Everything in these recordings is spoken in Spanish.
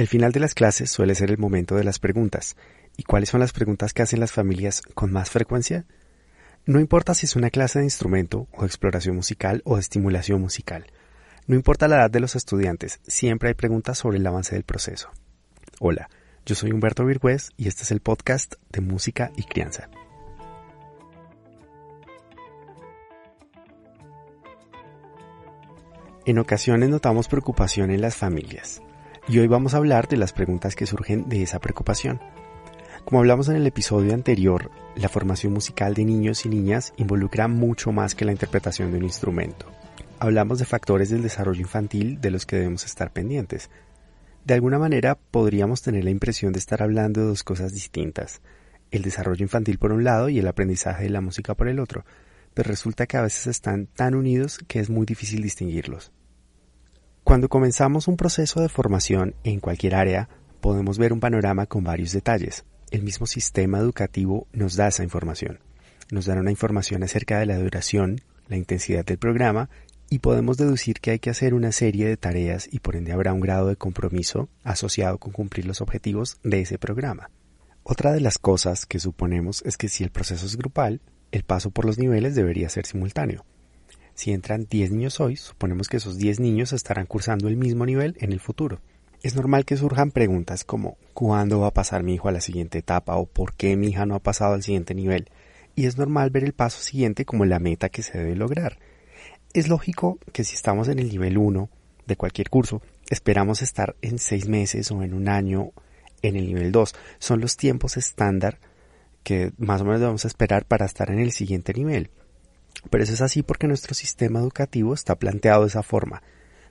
El final de las clases suele ser el momento de las preguntas. ¿Y cuáles son las preguntas que hacen las familias con más frecuencia? No importa si es una clase de instrumento o exploración musical o estimulación musical. No importa la edad de los estudiantes, siempre hay preguntas sobre el avance del proceso. Hola, yo soy Humberto Virgüez y este es el podcast de Música y Crianza. En ocasiones notamos preocupación en las familias y hoy vamos a hablar de las preguntas que surgen de esa preocupación. Como hablamos en el episodio anterior, la formación musical de niños y niñas involucra mucho más que la interpretación de un instrumento. Hablamos de factores del desarrollo infantil de los que debemos estar pendientes. De alguna manera podríamos tener la impresión de estar hablando de dos cosas distintas, el desarrollo infantil por un lado y el aprendizaje de la música por el otro, pero resulta que a veces están tan unidos que es muy difícil distinguirlos. Cuando comenzamos un proceso de formación en cualquier área, podemos ver un panorama con varios detalles. El mismo sistema educativo nos da esa información. Nos da una información acerca de la duración, la intensidad del programa y podemos deducir que hay que hacer una serie de tareas y por ende habrá un grado de compromiso asociado con cumplir los objetivos de ese programa. Otra de las cosas que suponemos es que si el proceso es grupal, el paso por los niveles debería ser simultáneo. Si entran 10 niños hoy, suponemos que esos 10 niños estarán cursando el mismo nivel en el futuro. Es normal que surjan preguntas como ¿cuándo va a pasar mi hijo a la siguiente etapa? o ¿por qué mi hija no ha pasado al siguiente nivel? Y es normal ver el paso siguiente como la meta que se debe lograr. Es lógico que si estamos en el nivel 1 de cualquier curso, esperamos estar en 6 meses o en un año en el nivel 2. Son los tiempos estándar que más o menos debemos esperar para estar en el siguiente nivel. Pero eso es así porque nuestro sistema educativo está planteado de esa forma.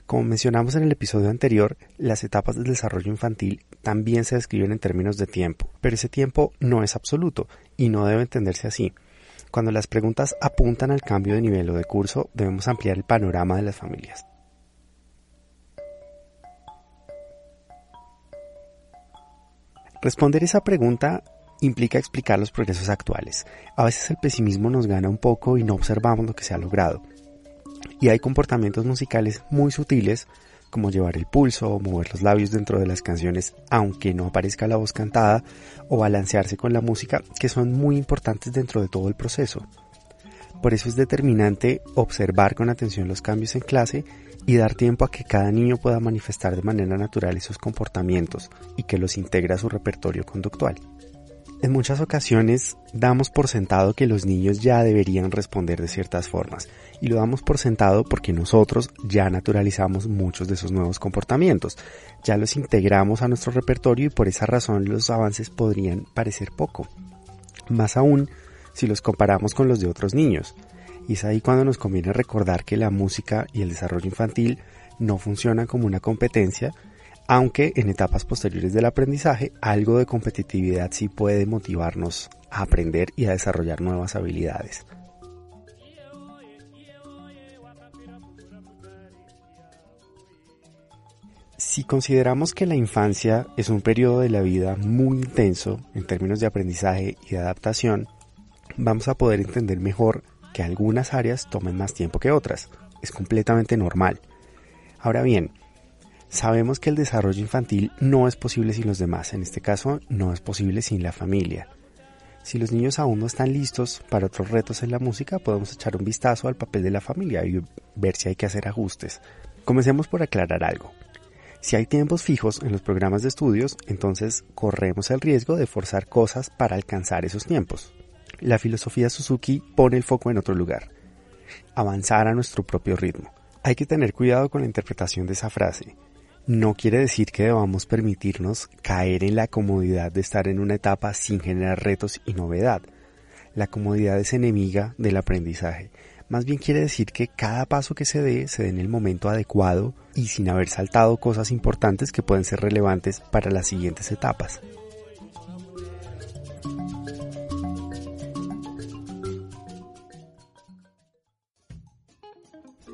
Como mencionamos en el episodio anterior, las etapas del desarrollo infantil también se describen en términos de tiempo, pero ese tiempo no es absoluto y no debe entenderse así. Cuando las preguntas apuntan al cambio de nivel o de curso, debemos ampliar el panorama de las familias. Responder esa pregunta implica explicar los progresos actuales. A veces el pesimismo nos gana un poco y no observamos lo que se ha logrado. Y hay comportamientos musicales muy sutiles como llevar el pulso o mover los labios dentro de las canciones aunque no aparezca la voz cantada o balancearse con la música que son muy importantes dentro de todo el proceso. Por eso es determinante observar con atención los cambios en clase y dar tiempo a que cada niño pueda manifestar de manera natural esos comportamientos y que los integre a su repertorio conductual. En muchas ocasiones damos por sentado que los niños ya deberían responder de ciertas formas y lo damos por sentado porque nosotros ya naturalizamos muchos de esos nuevos comportamientos, ya los integramos a nuestro repertorio y por esa razón los avances podrían parecer poco. Más aún si los comparamos con los de otros niños. Y es ahí cuando nos conviene recordar que la música y el desarrollo infantil no funcionan como una competencia, aunque en etapas posteriores del aprendizaje algo de competitividad sí puede motivarnos a aprender y a desarrollar nuevas habilidades. Si consideramos que la infancia es un periodo de la vida muy intenso en términos de aprendizaje y de adaptación, vamos a poder entender mejor que algunas áreas tomen más tiempo que otras. Es completamente normal. Ahora bien, Sabemos que el desarrollo infantil no es posible sin los demás, en este caso no es posible sin la familia. Si los niños aún no están listos para otros retos en la música, podemos echar un vistazo al papel de la familia y ver si hay que hacer ajustes. Comencemos por aclarar algo. Si hay tiempos fijos en los programas de estudios, entonces corremos el riesgo de forzar cosas para alcanzar esos tiempos. La filosofía Suzuki pone el foco en otro lugar. Avanzar a nuestro propio ritmo. Hay que tener cuidado con la interpretación de esa frase no quiere decir que debamos permitirnos caer en la comodidad de estar en una etapa sin generar retos y novedad. La comodidad es enemiga del aprendizaje. Más bien quiere decir que cada paso que se dé se dé en el momento adecuado y sin haber saltado cosas importantes que pueden ser relevantes para las siguientes etapas.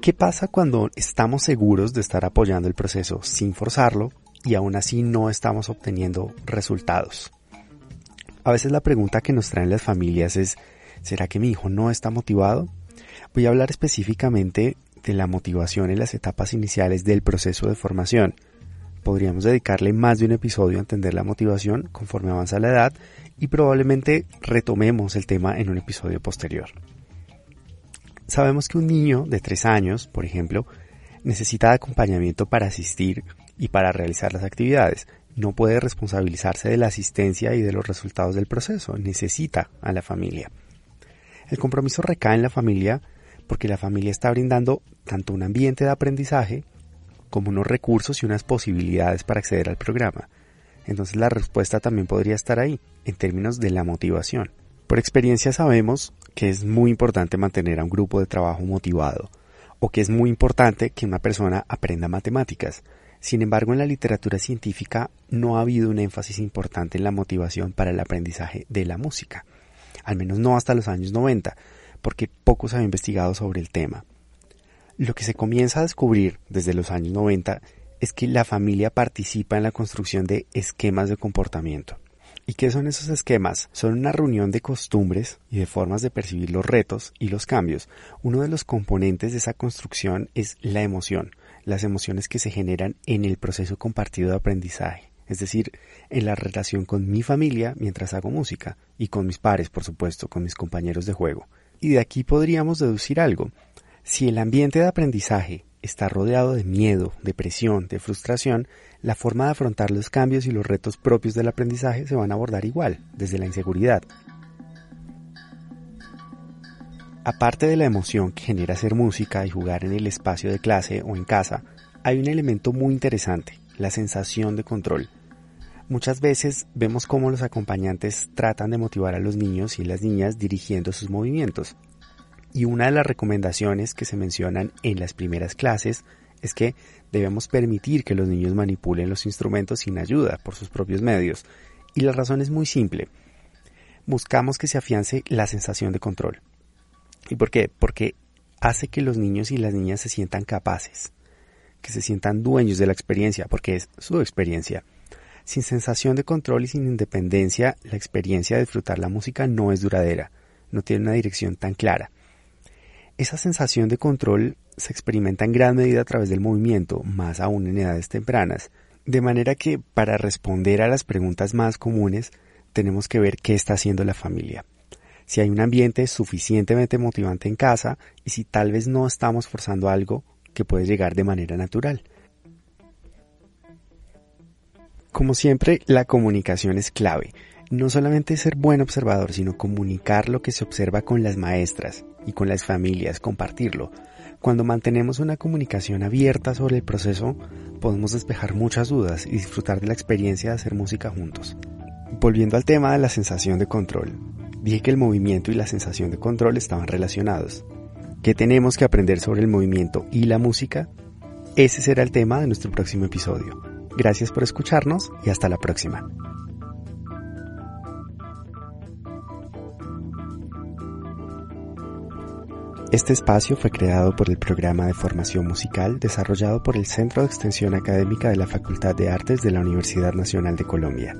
¿Qué pasa cuando estamos seguros de estar apoyando el proceso sin forzarlo y aún así no estamos obteniendo resultados? A veces la pregunta que nos traen las familias es, ¿será que mi hijo no está motivado? Voy a hablar específicamente de la motivación en las etapas iniciales del proceso de formación, podríamos dedicarle más de un episodio a entender la motivación conforme avanza la edad y probablemente retomemos el tema en un episodio posterior. Sabemos que un niño de 3 años, por ejemplo, necesita de acompañamiento para asistir y para realizar las actividades. No puede responsabilizarse de la asistencia y de los resultados del proceso, necesita a la familia. El compromiso recae en la familia porque la familia está brindando tanto un ambiente de aprendizaje como unos recursos y unas posibilidades para acceder al programa. Entonces la respuesta también podría estar ahí, en términos de la motivación. Por experiencia sabemos que es muy importante mantener a un grupo de trabajo motivado, o que es muy importante que una persona aprenda matemáticas. Sin embargo, en la literatura científica no ha habido un énfasis importante en la motivación para el aprendizaje de la música, al menos no hasta los años 90, porque poco se ha investigado sobre el tema. Lo que se comienza a descubrir desde los años 90 es que la familia participa en la construcción de esquemas de comportamiento. ¿Y qué son esos esquemas? Son una reunión de costumbres y de formas de percibir los retos y los cambios. Uno de los componentes de esa construcción es la emoción, las emociones que se generan en el proceso compartido de aprendizaje, es decir, en la relación con mi familia mientras hago música y con mis pares, por supuesto, con mis compañeros de juego. Y de aquí podríamos deducir algo. Si el ambiente de aprendizaje está rodeado de miedo, de presión, de frustración, la forma de afrontar los cambios y los retos propios del aprendizaje se van a abordar igual, desde la inseguridad. Aparte de la emoción que genera hacer música y jugar en el espacio de clase o en casa, hay un elemento muy interesante, la sensación de control. Muchas veces vemos cómo los acompañantes tratan de motivar a los niños y las niñas dirigiendo sus movimientos. Y una de las recomendaciones que se mencionan en las primeras clases es que debemos permitir que los niños manipulen los instrumentos sin ayuda por sus propios medios. Y la razón es muy simple. Buscamos que se afiance la sensación de control. ¿Y por qué? Porque hace que los niños y las niñas se sientan capaces, que se sientan dueños de la experiencia, porque es su experiencia sin sensación de control y sin independencia, la experiencia de disfrutar la música no es duradera, no tiene una dirección tan clara. Esa sensación de control se experimenta en gran medida a través del movimiento, más aún en edades tempranas, de manera que para responder a las preguntas más comunes tenemos que ver qué está haciendo la familia. Si hay un ambiente suficientemente motivante en casa y si tal vez no estamos forzando algo que puede llegar de manera natural. Como siempre, la comunicación es clave. No solamente ser buen observador, sino comunicar lo que se observa con las maestras y con las familias, compartirlo. Cuando mantenemos una comunicación abierta sobre el proceso, podemos despejar muchas dudas y disfrutar de la experiencia de hacer música juntos. Volviendo al tema de la sensación de control, dije que el movimiento y la sensación de control estaban relacionados. ¿Qué tenemos que aprender sobre el movimiento y la música? Ese será el tema de nuestro próximo episodio. Gracias por escucharnos y hasta la próxima. Este espacio fue creado por el programa de formación musical desarrollado por el Centro de Extensión Académica de la Facultad de Artes de la Universidad Nacional de Colombia.